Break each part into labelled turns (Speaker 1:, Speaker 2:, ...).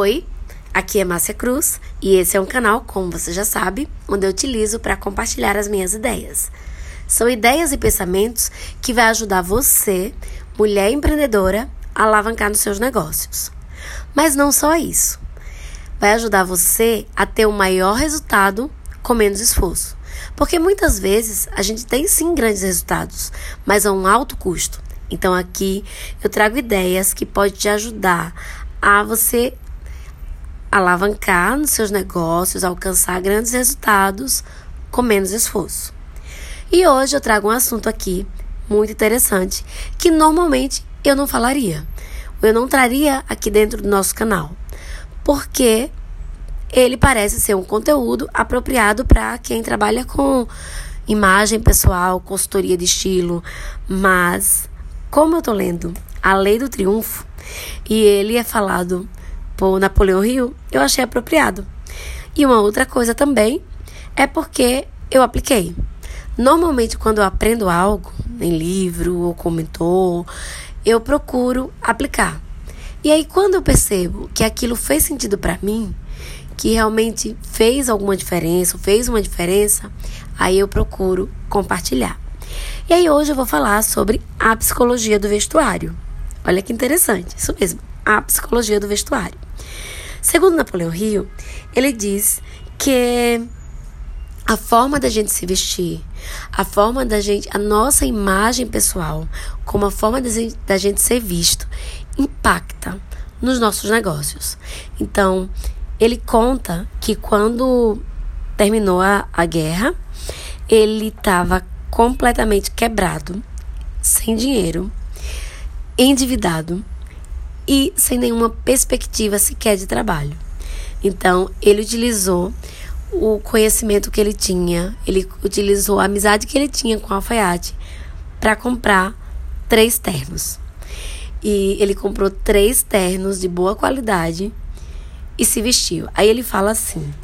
Speaker 1: Oi, aqui é Márcia Cruz e esse é um canal, como você já sabe, onde eu utilizo para compartilhar as minhas ideias. São ideias e pensamentos que vai ajudar você, mulher empreendedora, a alavancar nos seus negócios. Mas não só isso. Vai ajudar você a ter o um maior resultado com menos esforço. Porque muitas vezes a gente tem sim grandes resultados, mas a um alto custo. Então aqui eu trago ideias que podem te ajudar a você alavancar nos seus negócios, alcançar grandes resultados com menos esforço. E hoje eu trago um assunto aqui muito interessante que normalmente eu não falaria, eu não traria aqui dentro do nosso canal, porque ele parece ser um conteúdo apropriado para quem trabalha com imagem pessoal, consultoria de estilo, mas como eu tô lendo A Lei do Triunfo e ele é falado por Napoleão Hill, eu achei apropriado. E uma outra coisa também é porque eu apliquei. Normalmente, quando eu aprendo algo em livro ou com mentor, eu procuro aplicar. E aí, quando eu percebo que aquilo fez sentido para mim, que realmente fez alguma diferença, fez uma diferença, aí eu procuro compartilhar. E aí, hoje eu vou falar sobre a psicologia do vestuário. Olha que interessante, isso mesmo, a psicologia do vestuário. Segundo Napoleão Rio, ele diz que a forma da gente se vestir, a forma da gente, a nossa imagem pessoal, como a forma da gente ser visto, impacta nos nossos negócios. Então, ele conta que quando terminou a, a guerra, ele estava completamente quebrado, sem dinheiro, endividado e sem nenhuma perspectiva sequer de trabalho. Então, ele utilizou o conhecimento que ele tinha, ele utilizou a amizade que ele tinha com o alfaiate para comprar três ternos. E ele comprou três ternos de boa qualidade e se vestiu. Aí ele fala assim: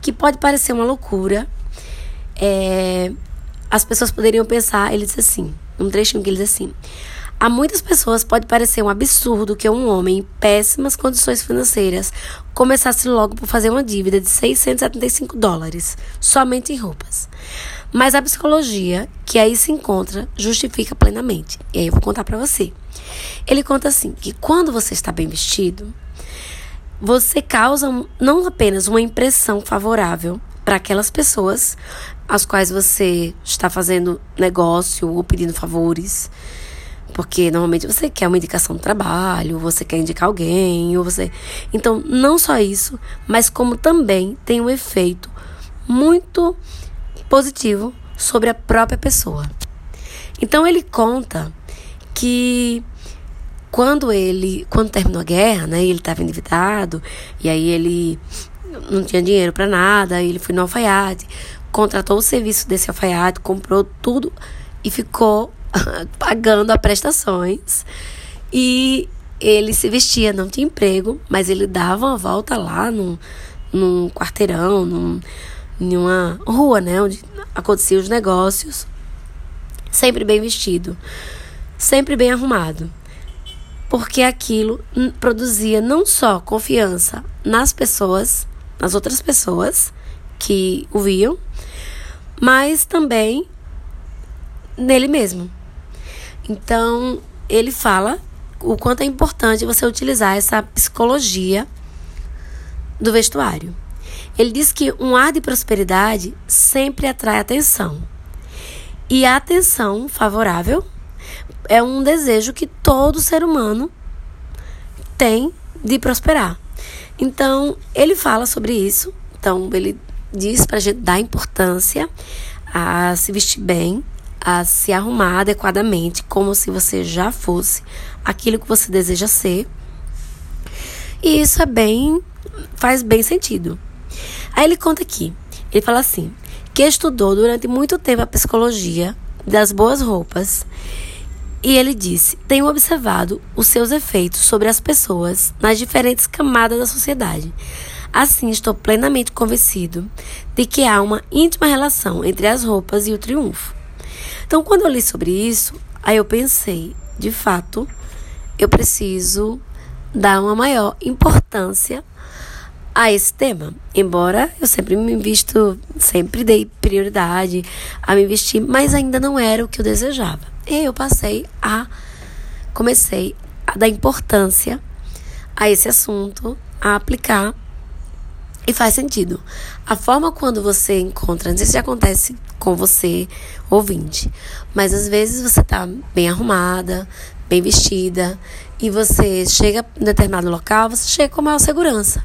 Speaker 1: que pode parecer uma loucura, é, as pessoas poderiam pensar, ele disse assim, um trechinho que ele diz assim: a muitas pessoas pode parecer um absurdo que um homem em péssimas condições financeiras começasse logo por fazer uma dívida de 675 dólares somente em roupas. Mas a psicologia que aí se encontra justifica plenamente. E aí eu vou contar para você. Ele conta assim que quando você está bem vestido, você causa não apenas uma impressão favorável para aquelas pessoas às quais você está fazendo negócio ou pedindo favores, porque normalmente você quer uma indicação de trabalho, você quer indicar alguém, ou você. Então, não só isso, mas como também tem um efeito muito positivo sobre a própria pessoa. Então ele conta que quando ele, quando terminou a guerra, né, ele estava endividado e aí ele não tinha dinheiro para nada, ele foi no alfaiate, contratou o serviço desse alfaiate, comprou tudo e ficou pagando as prestações. E ele se vestia, não tinha emprego, mas ele dava uma volta lá num, num quarteirão, num, numa rua, né, onde aconteciam os negócios, sempre bem vestido, sempre bem arrumado. Porque aquilo produzia não só confiança nas pessoas, nas outras pessoas que o viam, mas também nele mesmo. Então, ele fala o quanto é importante você utilizar essa psicologia do vestuário. Ele diz que um ar de prosperidade sempre atrai atenção. E a atenção favorável é um desejo que todo ser humano tem de prosperar. Então, ele fala sobre isso. Então, ele diz para a gente dar importância a se vestir bem, a se arrumar adequadamente, como se você já fosse aquilo que você deseja ser. E isso é bem. faz bem sentido. Aí ele conta aqui, ele fala assim, que estudou durante muito tempo a psicologia das boas roupas. E ele disse: Tenho observado os seus efeitos sobre as pessoas nas diferentes camadas da sociedade. Assim, estou plenamente convencido de que há uma íntima relação entre as roupas e o triunfo. Então, quando eu li sobre isso, aí eu pensei, de fato, eu preciso dar uma maior importância a esse tema. Embora eu sempre me invisto, sempre dei prioridade a me investir, mas ainda não era o que eu desejava. E eu passei a comecei a dar importância a esse assunto, a aplicar e faz sentido. A forma quando você encontra, não sei se acontece com você, ouvinte, mas às vezes você tá bem arrumada, bem vestida, e você chega em determinado local, você chega com maior segurança.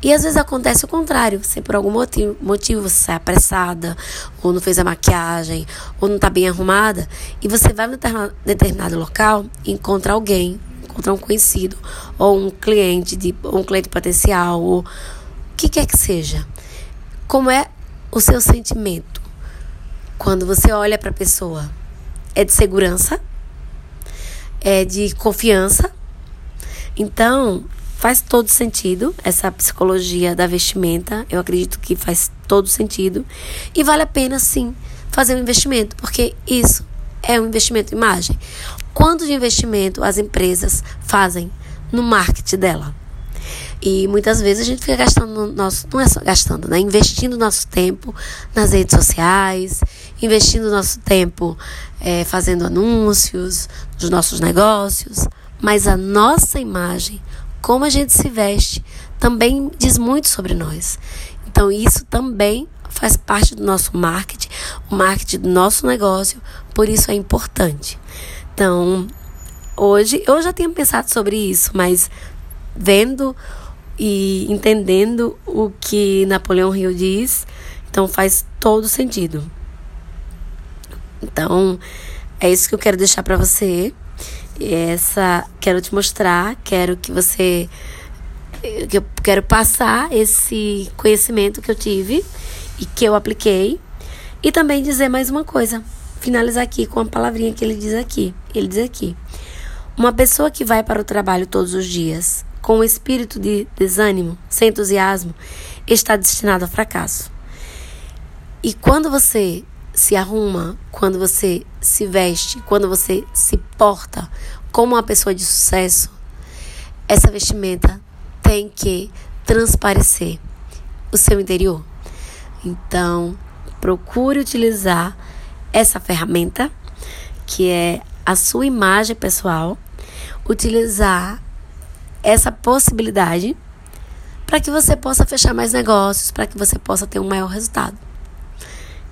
Speaker 1: E às vezes acontece o contrário, você por algum motivo, motivo você sai apressada, ou não fez a maquiagem, ou não está bem arrumada, e você vai em determinado local e encontra alguém, encontra um conhecido, ou um cliente, de, um cliente potencial, ou que quer que seja, como é o seu sentimento quando você olha para a pessoa? É de segurança? É de confiança? Então, faz todo sentido essa psicologia da vestimenta. Eu acredito que faz todo sentido. E vale a pena, sim, fazer um investimento, porque isso é um investimento em imagem. Quanto de investimento as empresas fazem no marketing dela? E muitas vezes a gente fica gastando nosso, não é só gastando, né? Investindo nosso tempo nas redes sociais, investindo nosso tempo é, fazendo anúncios dos nossos negócios, mas a nossa imagem, como a gente se veste, também diz muito sobre nós. Então isso também faz parte do nosso marketing, o marketing do nosso negócio, por isso é importante. Então, hoje eu já tinha pensado sobre isso, mas vendo e entendendo o que Napoleão Hill diz, então faz todo sentido. Então, é isso que eu quero deixar para você. Essa quero te mostrar, quero que você que eu quero passar esse conhecimento que eu tive e que eu apliquei e também dizer mais uma coisa. Finalizar aqui com a palavrinha que ele diz aqui. Ele diz aqui: Uma pessoa que vai para o trabalho todos os dias com o espírito de desânimo, sem entusiasmo, está destinado ao fracasso. E quando você se arruma, quando você se veste, quando você se porta como uma pessoa de sucesso, essa vestimenta tem que transparecer o seu interior. Então, procure utilizar essa ferramenta que é a sua imagem pessoal, utilizar essa possibilidade para que você possa fechar mais negócios, para que você possa ter um maior resultado.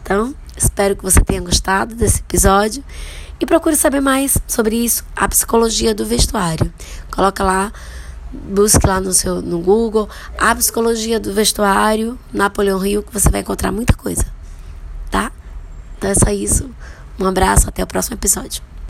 Speaker 1: Então, espero que você tenha gostado desse episódio e procure saber mais sobre isso, a psicologia do vestuário. Coloca lá, busque lá no seu no Google a psicologia do vestuário, Napoleão Rio, que você vai encontrar muita coisa, tá? Então é só isso. Um abraço, até o próximo episódio.